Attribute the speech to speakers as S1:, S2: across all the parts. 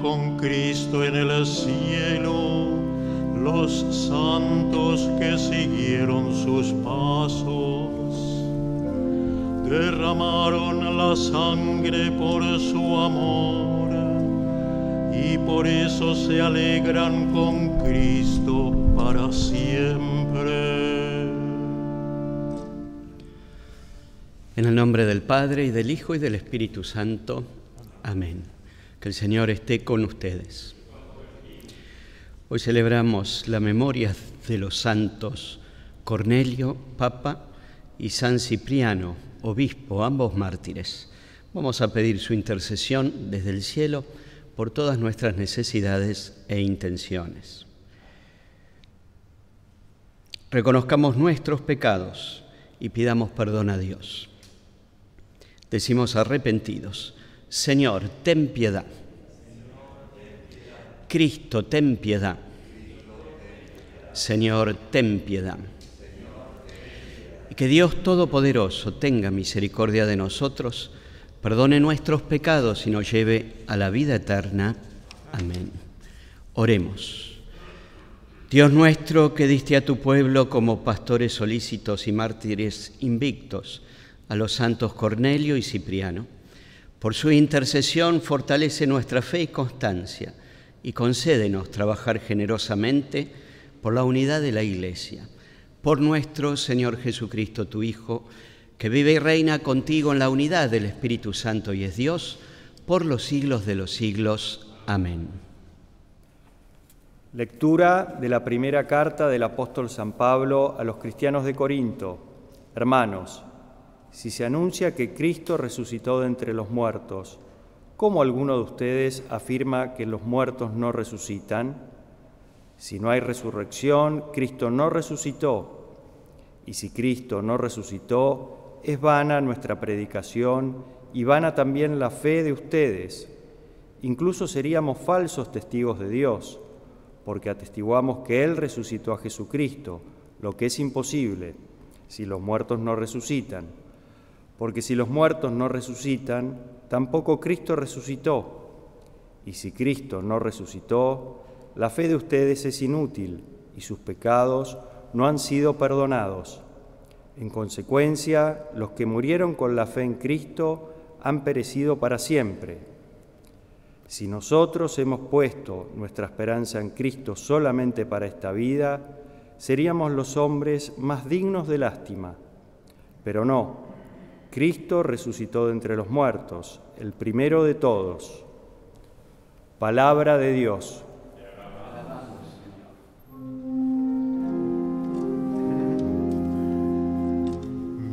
S1: con Cristo en el cielo los santos que siguieron sus pasos. Derramaron la sangre por su amor y por eso se alegran con Cristo para siempre.
S2: En el nombre del Padre y del Hijo y del Espíritu Santo. Amén. Que el Señor esté con ustedes. Hoy celebramos la memoria de los santos Cornelio, Papa, y San Cipriano, Obispo, ambos mártires. Vamos a pedir su intercesión desde el cielo por todas nuestras necesidades e intenciones. Reconozcamos nuestros pecados y pidamos perdón a Dios. Decimos arrepentidos, Señor, ten piedad. Cristo, ten piedad. Señor, ten piedad. Y que Dios Todopoderoso tenga misericordia de nosotros, perdone nuestros pecados y nos lleve a la vida eterna. Amén. Oremos. Dios nuestro, que diste a tu pueblo como pastores solícitos y mártires invictos a los santos Cornelio y Cipriano, por su intercesión fortalece nuestra fe y constancia y concédenos trabajar generosamente por la unidad de la Iglesia, por nuestro Señor Jesucristo, tu Hijo, que vive y reina contigo en la unidad del Espíritu Santo y es Dios, por los siglos de los siglos. Amén.
S3: Lectura de la primera carta del apóstol San Pablo a los cristianos de Corinto. Hermanos, si se anuncia que Cristo resucitó de entre los muertos, ¿Cómo alguno de ustedes afirma que los muertos no resucitan? Si no hay resurrección, Cristo no resucitó. Y si Cristo no resucitó, es vana nuestra predicación y vana también la fe de ustedes. Incluso seríamos falsos testigos de Dios, porque atestiguamos que Él resucitó a Jesucristo, lo que es imposible si los muertos no resucitan. Porque si los muertos no resucitan, tampoco Cristo resucitó. Y si Cristo no resucitó, la fe de ustedes es inútil y sus pecados no han sido perdonados. En consecuencia, los que murieron con la fe en Cristo han perecido para siempre. Si nosotros hemos puesto nuestra esperanza en Cristo solamente para esta vida, seríamos los hombres más dignos de lástima. Pero no, Cristo resucitó de entre los muertos, el primero de todos. Palabra de Dios.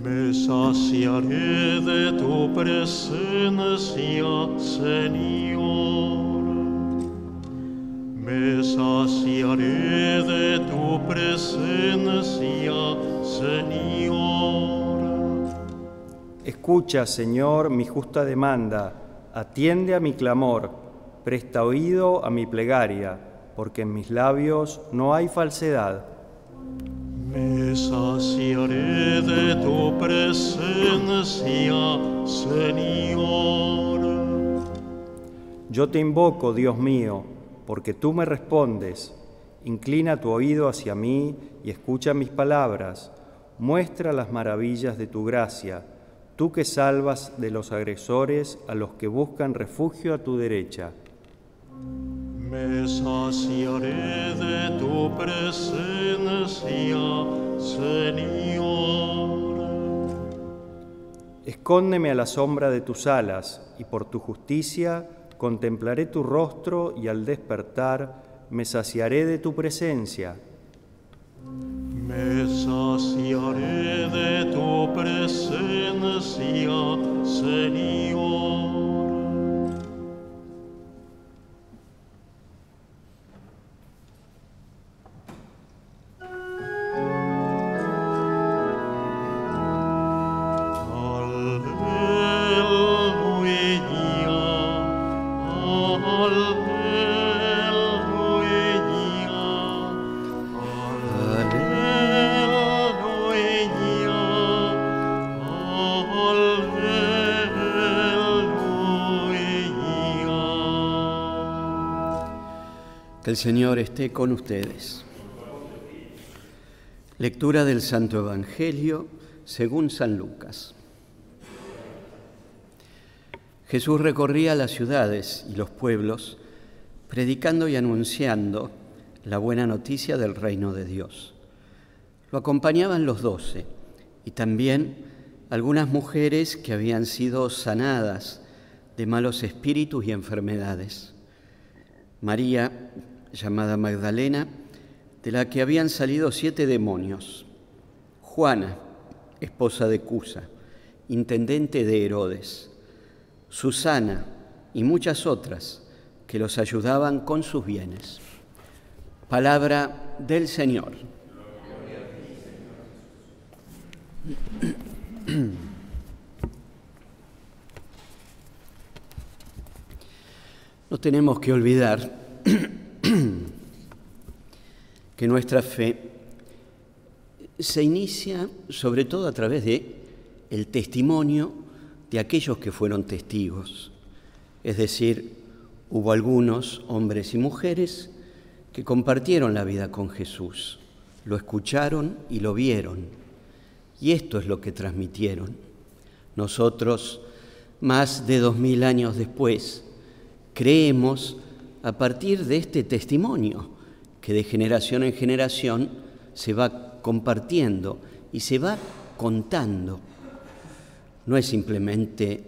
S1: Me saciaré de tu presencia, Señor. Me saciaré de tu presencia, Señor.
S3: Escucha, Señor, mi justa demanda, atiende a mi clamor, presta oído a mi plegaria, porque en mis labios no hay falsedad.
S1: Me saciaré de tu presencia, Señor.
S3: Yo te invoco, Dios mío, porque tú me respondes. Inclina tu oído hacia mí y escucha mis palabras. Muestra las maravillas de tu gracia tú que salvas de los agresores a los que buscan refugio a tu derecha.
S1: Me saciaré de tu presencia, Señor.
S3: Escóndeme a la sombra de tus alas, y por tu justicia contemplaré tu rostro y al despertar me saciaré de tu presencia.
S2: Que el Señor esté con ustedes. Lectura del Santo Evangelio según San Lucas. Jesús recorría las ciudades y los pueblos, predicando y anunciando la buena noticia del reino de Dios. Lo acompañaban los doce y también algunas mujeres que habían sido sanadas de malos espíritus y enfermedades. María, llamada Magdalena, de la que habían salido siete demonios. Juana, esposa de Cusa, intendente de Herodes. Susana y muchas otras que los ayudaban con sus bienes. Palabra del Señor. No tenemos que olvidar que nuestra fe se inicia sobre todo a través de el testimonio de aquellos que fueron testigos. Es decir, hubo algunos hombres y mujeres que compartieron la vida con Jesús, lo escucharon y lo vieron. Y esto es lo que transmitieron. Nosotros, más de dos mil años después, creemos a partir de este testimonio que de generación en generación se va compartiendo y se va contando. No es simplemente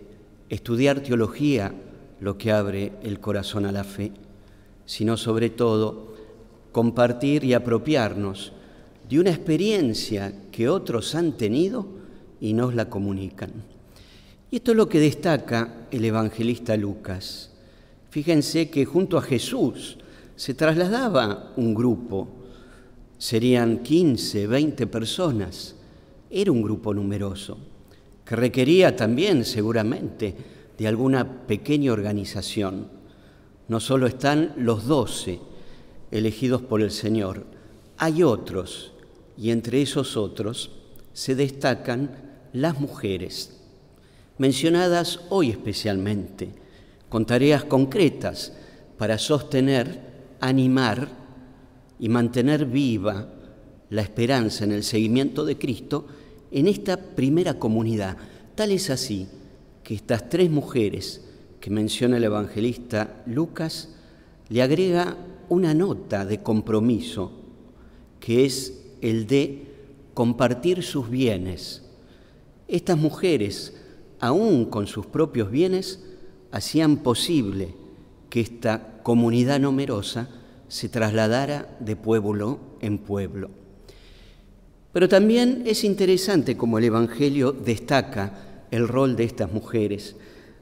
S2: estudiar teología lo que abre el corazón a la fe, sino sobre todo compartir y apropiarnos de una experiencia que otros han tenido y nos la comunican. Y esto es lo que destaca el evangelista Lucas. Fíjense que junto a Jesús se trasladaba un grupo, serían 15, 20 personas, era un grupo numeroso, que requería también seguramente de alguna pequeña organización. No solo están los doce elegidos por el Señor, hay otros, y entre esos otros se destacan las mujeres, mencionadas hoy especialmente con tareas concretas para sostener, animar y mantener viva la esperanza en el seguimiento de Cristo en esta primera comunidad. Tal es así que estas tres mujeres que menciona el evangelista Lucas le agrega una nota de compromiso que es el de compartir sus bienes. Estas mujeres, aún con sus propios bienes, hacían posible que esta comunidad numerosa se trasladara de pueblo en pueblo. Pero también es interesante como el Evangelio destaca el rol de estas mujeres.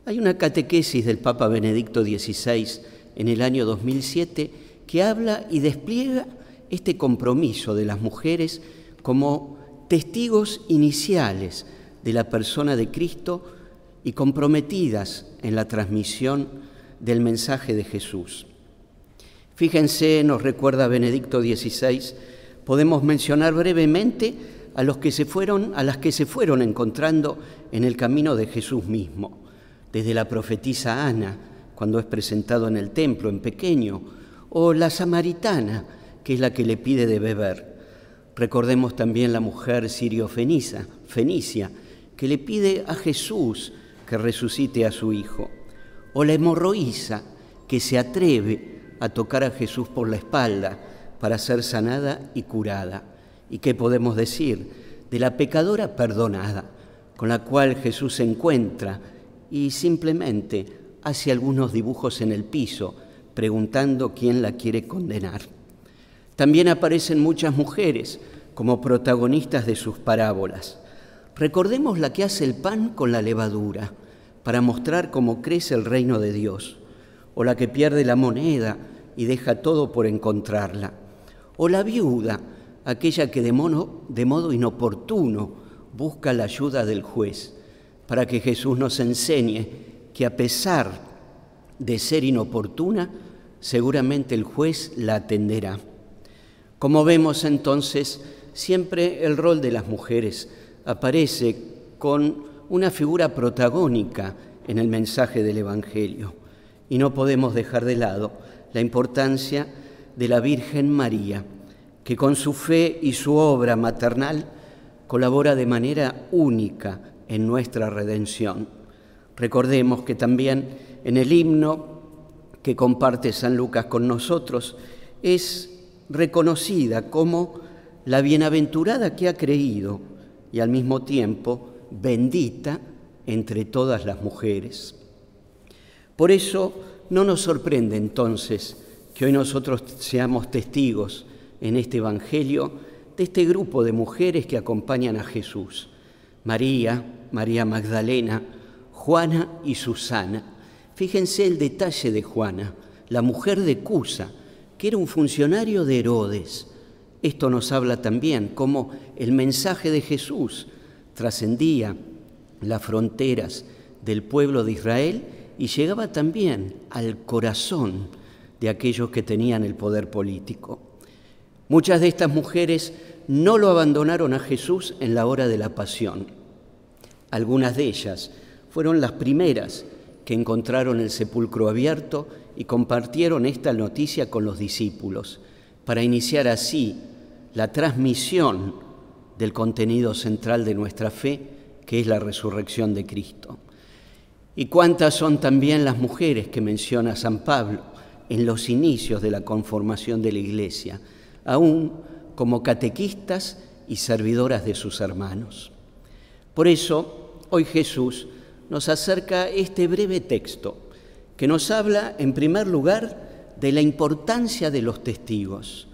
S2: Hay una catequesis del Papa Benedicto XVI en el año 2007 que habla y despliega este compromiso de las mujeres como testigos iniciales de la persona de Cristo y comprometidas en la transmisión del mensaje de Jesús. Fíjense, nos recuerda Benedicto XVI, podemos mencionar brevemente a los que se fueron, a las que se fueron encontrando en el camino de Jesús mismo, desde la profetisa Ana, cuando es presentado en el templo en pequeño, o la samaritana, que es la que le pide de beber. Recordemos también la mujer sirio-fenicia, que le pide a Jesús que resucite a su hijo, o la hemorroísa que se atreve a tocar a Jesús por la espalda para ser sanada y curada. ¿Y qué podemos decir? De la pecadora perdonada, con la cual Jesús se encuentra y simplemente hace algunos dibujos en el piso, preguntando quién la quiere condenar. También aparecen muchas mujeres como protagonistas de sus parábolas. Recordemos la que hace el pan con la levadura para mostrar cómo crece el reino de Dios, o la que pierde la moneda y deja todo por encontrarla, o la viuda, aquella que de de modo inoportuno busca la ayuda del juez, para que Jesús nos enseñe que a pesar de ser inoportuna, seguramente el juez la atenderá. Como vemos entonces, siempre el rol de las mujeres aparece con una figura protagónica en el mensaje del Evangelio y no podemos dejar de lado la importancia de la Virgen María, que con su fe y su obra maternal colabora de manera única en nuestra redención. Recordemos que también en el himno que comparte San Lucas con nosotros es reconocida como la bienaventurada que ha creído y al mismo tiempo bendita entre todas las mujeres. Por eso no nos sorprende entonces que hoy nosotros seamos testigos en este Evangelio de este grupo de mujeres que acompañan a Jesús. María, María Magdalena, Juana y Susana. Fíjense el detalle de Juana, la mujer de Cusa, que era un funcionario de Herodes. Esto nos habla también cómo el mensaje de Jesús trascendía las fronteras del pueblo de Israel y llegaba también al corazón de aquellos que tenían el poder político. Muchas de estas mujeres no lo abandonaron a Jesús en la hora de la pasión. Algunas de ellas fueron las primeras que encontraron el sepulcro abierto y compartieron esta noticia con los discípulos, para iniciar así la transmisión del contenido central de nuestra fe, que es la resurrección de Cristo. Y cuántas son también las mujeres que menciona San Pablo en los inicios de la conformación de la Iglesia, aún como catequistas y servidoras de sus hermanos. Por eso, hoy Jesús nos acerca este breve texto que nos habla, en primer lugar, de la importancia de los testigos.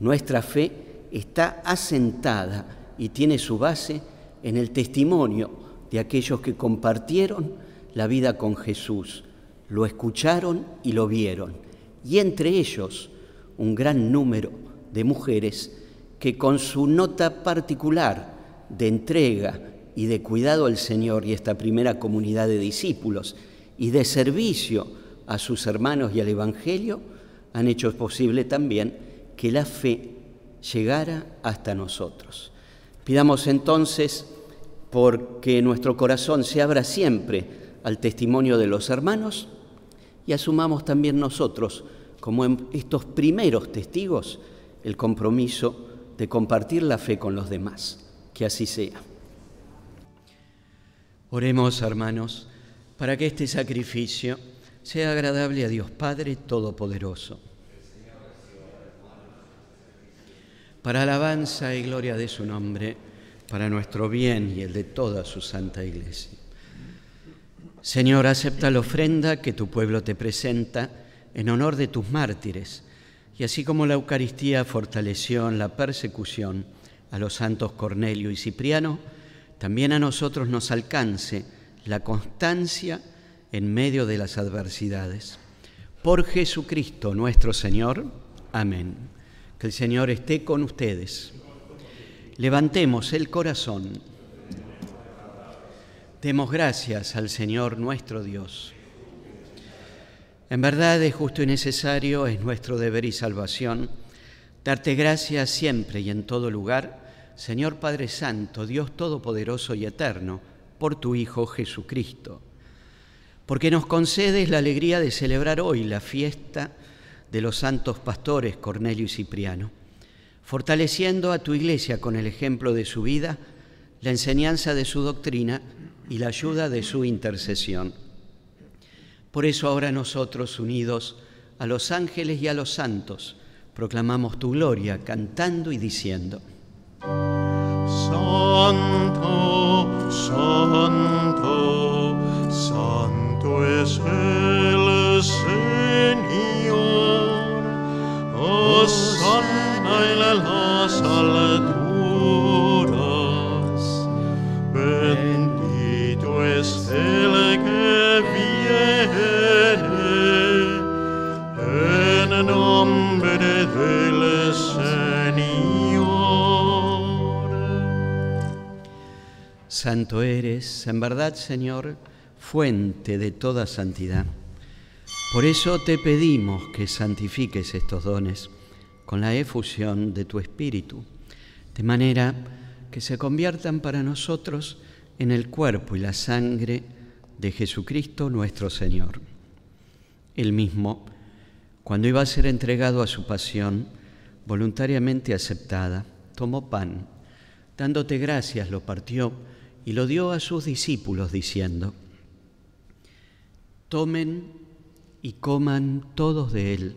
S2: Nuestra fe está asentada y tiene su base en el testimonio de aquellos que compartieron la vida con Jesús, lo escucharon y lo vieron, y entre ellos un gran número de mujeres que con su nota particular de entrega y de cuidado al Señor y esta primera comunidad de discípulos y de servicio a sus hermanos y al Evangelio, han hecho posible también que la fe llegara hasta nosotros. Pidamos entonces porque nuestro corazón se abra siempre al testimonio de los hermanos y asumamos también nosotros, como estos primeros testigos, el compromiso de compartir la fe con los demás. Que así sea. Oremos, hermanos, para que este sacrificio sea agradable a Dios Padre Todopoderoso. Para alabanza y gloria de su nombre, para nuestro bien y el de toda su santa iglesia. Señor, acepta la ofrenda que tu pueblo te presenta en honor de tus mártires y así como la Eucaristía fortaleció en la persecución a los santos Cornelio y Cipriano, también a nosotros nos alcance la constancia en medio de las adversidades. Por Jesucristo nuestro Señor. Amén. Que el Señor esté con ustedes. Levantemos el corazón. Demos gracias al Señor nuestro Dios. En verdad es justo y necesario, es nuestro deber y salvación, darte gracias siempre y en todo lugar, Señor Padre Santo, Dios Todopoderoso y Eterno, por tu Hijo Jesucristo, porque nos concedes la alegría de celebrar hoy la fiesta de los santos pastores Cornelio y Cipriano, fortaleciendo a tu iglesia con el ejemplo de su vida, la enseñanza de su doctrina y la ayuda de su intercesión por eso ahora nosotros, unidos a los ángeles y a los santos, proclamamos tu gloria cantando y diciendo.
S1: Santo, santo, santo es el las alturas. Bendito es el que viene en nombre del Señor.
S2: Santo eres, en verdad, Señor, fuente de toda santidad. Por eso te pedimos que santifiques estos dones con la efusión de tu Espíritu, de manera que se conviertan para nosotros en el cuerpo y la sangre de Jesucristo nuestro Señor. Él mismo, Cuando iba a ser entregado a su pasión, voluntariamente aceptada, tomó pan, dándote gracias, lo partió y lo dio a sus discípulos, diciendo, Tomen y coman todos de él,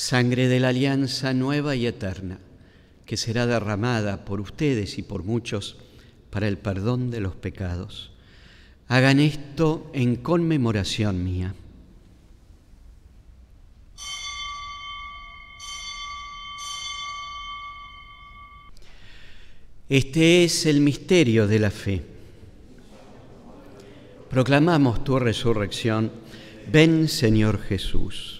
S2: sangre de la alianza nueva y eterna, que será derramada por ustedes y por muchos para el perdón de los pecados. Hagan esto en conmemoración mía. Este es el misterio de la fe. Proclamamos tu resurrección. Ven, Señor Jesús.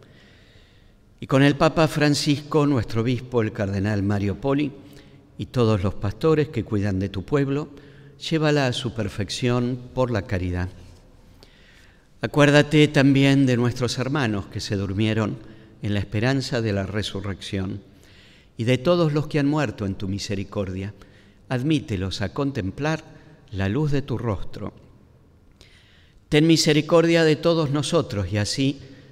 S2: Y con el Papa Francisco, nuestro obispo, el cardenal Mario Poli, y todos los pastores que cuidan de tu pueblo, llévala a su perfección por la caridad. Acuérdate también de nuestros hermanos que se durmieron en la esperanza de la resurrección y de todos los que han muerto en tu misericordia admítelos a contemplar la luz de tu rostro. Ten misericordia de todos nosotros y así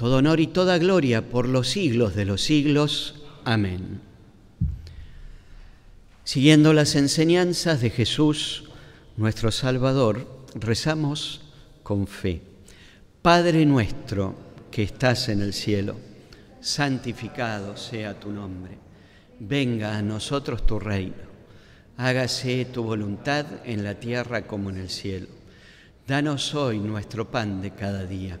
S2: todo honor y toda gloria por los siglos de los siglos. Amén. Siguiendo las enseñanzas de Jesús, nuestro Salvador, rezamos con fe. Padre nuestro que estás en el cielo, santificado sea tu nombre. Venga a nosotros tu reino hágase tu voluntad en la tierra como en el cielo. Danos hoy nuestro pan de cada día.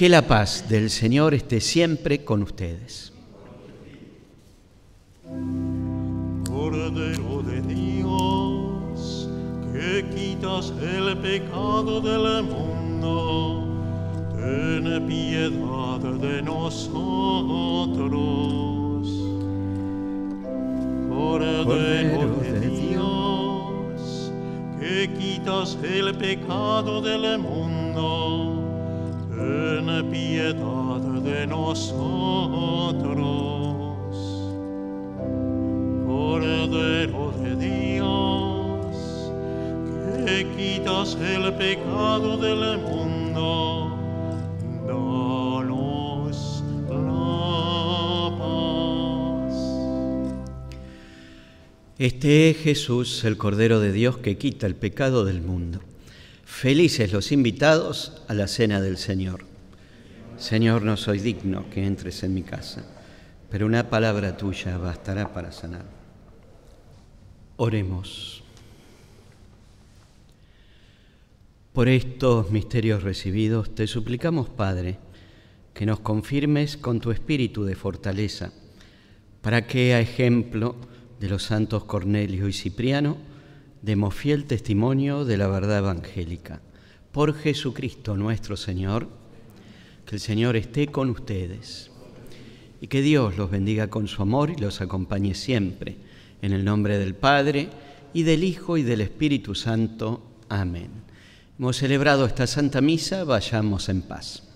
S2: Que la paz del Señor esté siempre con ustedes.
S1: Cordero de Dios, que quitas el pecado del mundo, ten piedad de nosotros. Cordero de Dios, que quitas el pecado del mundo, ten piedad de nosotros. Cordero de Dios, que quitas el pecado del mundo,
S2: Este es Jesús, el Cordero de Dios que quita el pecado del mundo. Felices los invitados a la cena del Señor. Señor, no soy digno que entres en mi casa, pero una palabra tuya bastará para sanar. Oremos. Por estos misterios recibidos, te suplicamos, Padre, que nos confirmes con tu espíritu de fortaleza, para que, a ejemplo de los santos Cornelio y Cipriano, demos fiel testimonio de la verdad evangélica. Por Jesucristo nuestro Señor, que el Señor esté con ustedes y que Dios los bendiga con su amor y los acompañe siempre. En el nombre del Padre y del Hijo y del Espíritu Santo. Amén. Hemos celebrado esta Santa Misa, vayamos en paz.